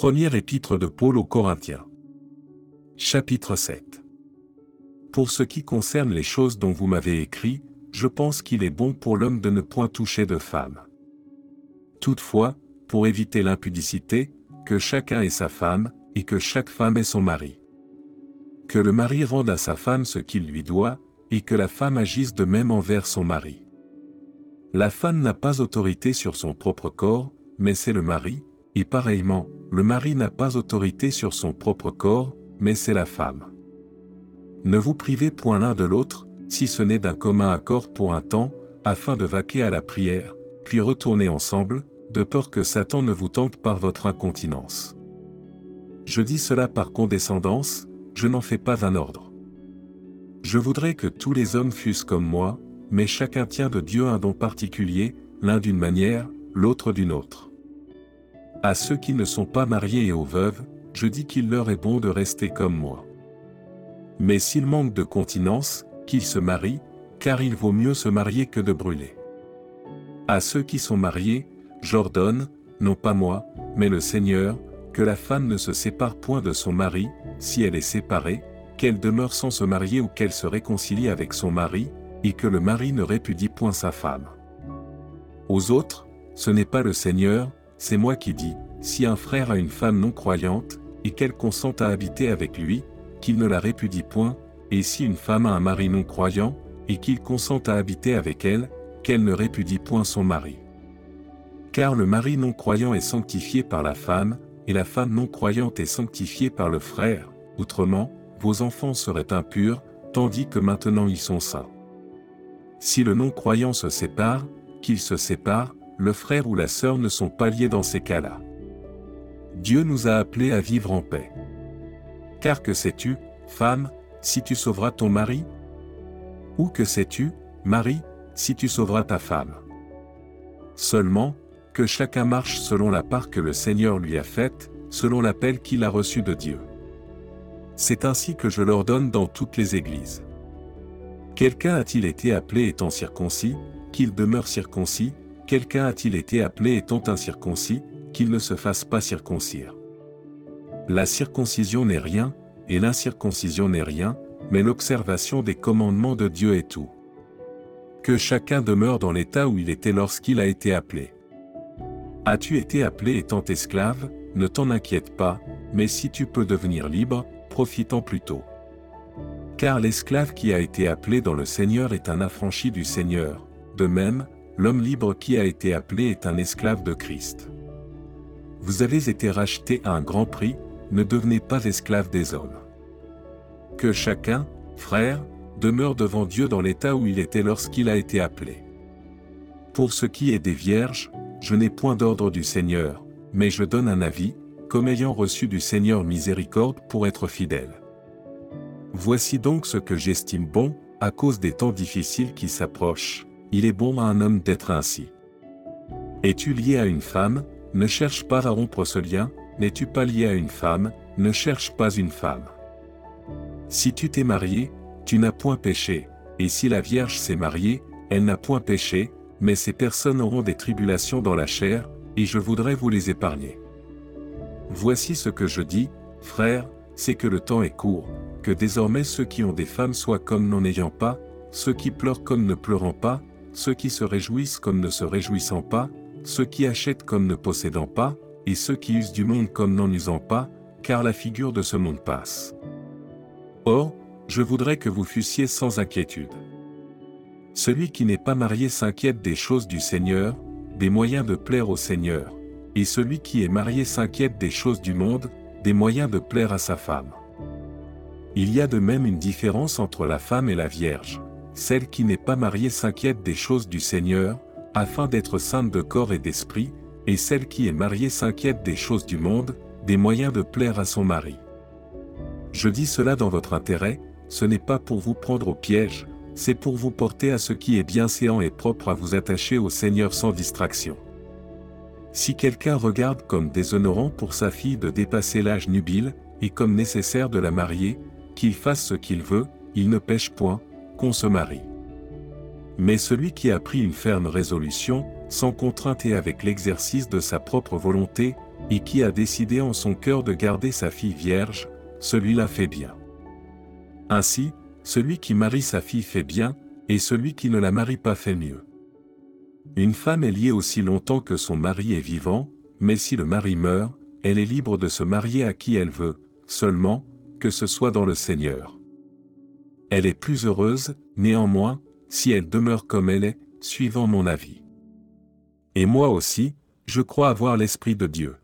Première épître de Paul aux Corinthiens. Chapitre 7. Pour ce qui concerne les choses dont vous m'avez écrit, je pense qu'il est bon pour l'homme de ne point toucher de femme. Toutefois, pour éviter l'impudicité, que chacun ait sa femme, et que chaque femme ait son mari. Que le mari rende à sa femme ce qu'il lui doit, et que la femme agisse de même envers son mari. La femme n'a pas autorité sur son propre corps, mais c'est le mari, et pareillement, le mari n'a pas autorité sur son propre corps, mais c'est la femme. Ne vous privez point l'un de l'autre, si ce n'est d'un commun accord pour un temps, afin de vaquer à la prière, puis retourner ensemble, de peur que Satan ne vous tente par votre incontinence. Je dis cela par condescendance, je n'en fais pas un ordre. Je voudrais que tous les hommes fussent comme moi, mais chacun tient de Dieu un don particulier, l'un d'une manière, l'autre d'une autre. À ceux qui ne sont pas mariés et aux veuves, je dis qu'il leur est bon de rester comme moi. Mais s'ils manquent de continence, qu'ils se marient, car il vaut mieux se marier que de brûler. À ceux qui sont mariés, j'ordonne, non pas moi, mais le Seigneur, que la femme ne se sépare point de son mari, si elle est séparée, qu'elle demeure sans se marier ou qu'elle se réconcilie avec son mari, et que le mari ne répudie point sa femme. Aux autres, ce n'est pas le Seigneur, c'est moi qui dis, si un frère a une femme non croyante, et qu'elle consent à habiter avec lui, qu'il ne la répudie point, et si une femme a un mari non croyant, et qu'il consent à habiter avec elle, qu'elle ne répudie point son mari. Car le mari non croyant est sanctifié par la femme, et la femme non croyante est sanctifiée par le frère, autrement, vos enfants seraient impurs, tandis que maintenant ils sont saints. Si le non-croyant se sépare, qu'il se sépare, le frère ou la sœur ne sont pas liés dans ces cas-là. Dieu nous a appelés à vivre en paix. Car que sais-tu, femme, si tu sauveras ton mari? Ou que sais-tu, mari, si tu sauveras ta femme? Seulement, que chacun marche selon la part que le Seigneur lui a faite, selon l'appel qu'il a reçu de Dieu. C'est ainsi que je l'ordonne dans toutes les églises. Quelqu'un a-t-il été appelé étant circoncis, qu'il demeure circoncis, quelqu'un a-t-il été appelé étant incirconcis, qu'il ne se fasse pas circoncire? La circoncision n'est rien, et l'incirconcision n'est rien, mais l'observation des commandements de Dieu est tout. Que chacun demeure dans l'état où il était lorsqu'il a été appelé. As-tu été appelé étant esclave, ne t'en inquiète pas, mais si tu peux devenir libre, profitant plutôt. Car l'esclave qui a été appelé dans le Seigneur est un affranchi du Seigneur, de même, l'homme libre qui a été appelé est un esclave de Christ. Vous avez été racheté à un grand prix, ne devenez pas esclave des hommes. Que chacun, frère, demeure devant Dieu dans l'état où il était lorsqu'il a été appelé. Pour ce qui est des vierges, je n'ai point d'ordre du Seigneur, mais je donne un avis, comme ayant reçu du Seigneur miséricorde pour être fidèle. Voici donc ce que j'estime bon, à cause des temps difficiles qui s'approchent, il est bon à un homme d'être ainsi. Es-tu lié à une femme, ne cherche pas à rompre ce lien, n'es-tu pas lié à une femme, ne cherche pas une femme. Si tu t'es marié, tu n'as point péché, et si la Vierge s'est mariée, elle n'a point péché, mais ces personnes auront des tribulations dans la chair, et je voudrais vous les épargner. Voici ce que je dis, frères, c'est que le temps est court, que désormais ceux qui ont des femmes soient comme n'en ayant pas, ceux qui pleurent comme ne pleurant pas, ceux qui se réjouissent comme ne se réjouissant pas, ceux qui achètent comme ne possédant pas, et ceux qui usent du monde comme n'en usant pas, car la figure de ce monde passe. Or, je voudrais que vous fussiez sans inquiétude. Celui qui n'est pas marié s'inquiète des choses du Seigneur, des moyens de plaire au Seigneur, et celui qui est marié s'inquiète des choses du monde, des moyens de plaire à sa femme. Il y a de même une différence entre la femme et la Vierge. Celle qui n'est pas mariée s'inquiète des choses du Seigneur, afin d'être sainte de corps et d'esprit, et celle qui est mariée s'inquiète des choses du monde, des moyens de plaire à son mari. Je dis cela dans votre intérêt, ce n'est pas pour vous prendre au piège, c'est pour vous porter à ce qui est bienséant et propre à vous attacher au Seigneur sans distraction. Si quelqu'un regarde comme déshonorant pour sa fille de dépasser l'âge nubile, et comme nécessaire de la marier, qu'il fasse ce qu'il veut, il ne pêche point, qu'on se marie. Mais celui qui a pris une ferme résolution, sans contrainte et avec l'exercice de sa propre volonté, et qui a décidé en son cœur de garder sa fille vierge, celui-là fait bien. Ainsi, celui qui marie sa fille fait bien, et celui qui ne la marie pas fait mieux. Une femme est liée aussi longtemps que son mari est vivant, mais si le mari meurt, elle est libre de se marier à qui elle veut, seulement, que ce soit dans le Seigneur. Elle est plus heureuse, néanmoins, si elle demeure comme elle est, suivant mon avis. Et moi aussi, je crois avoir l'Esprit de Dieu.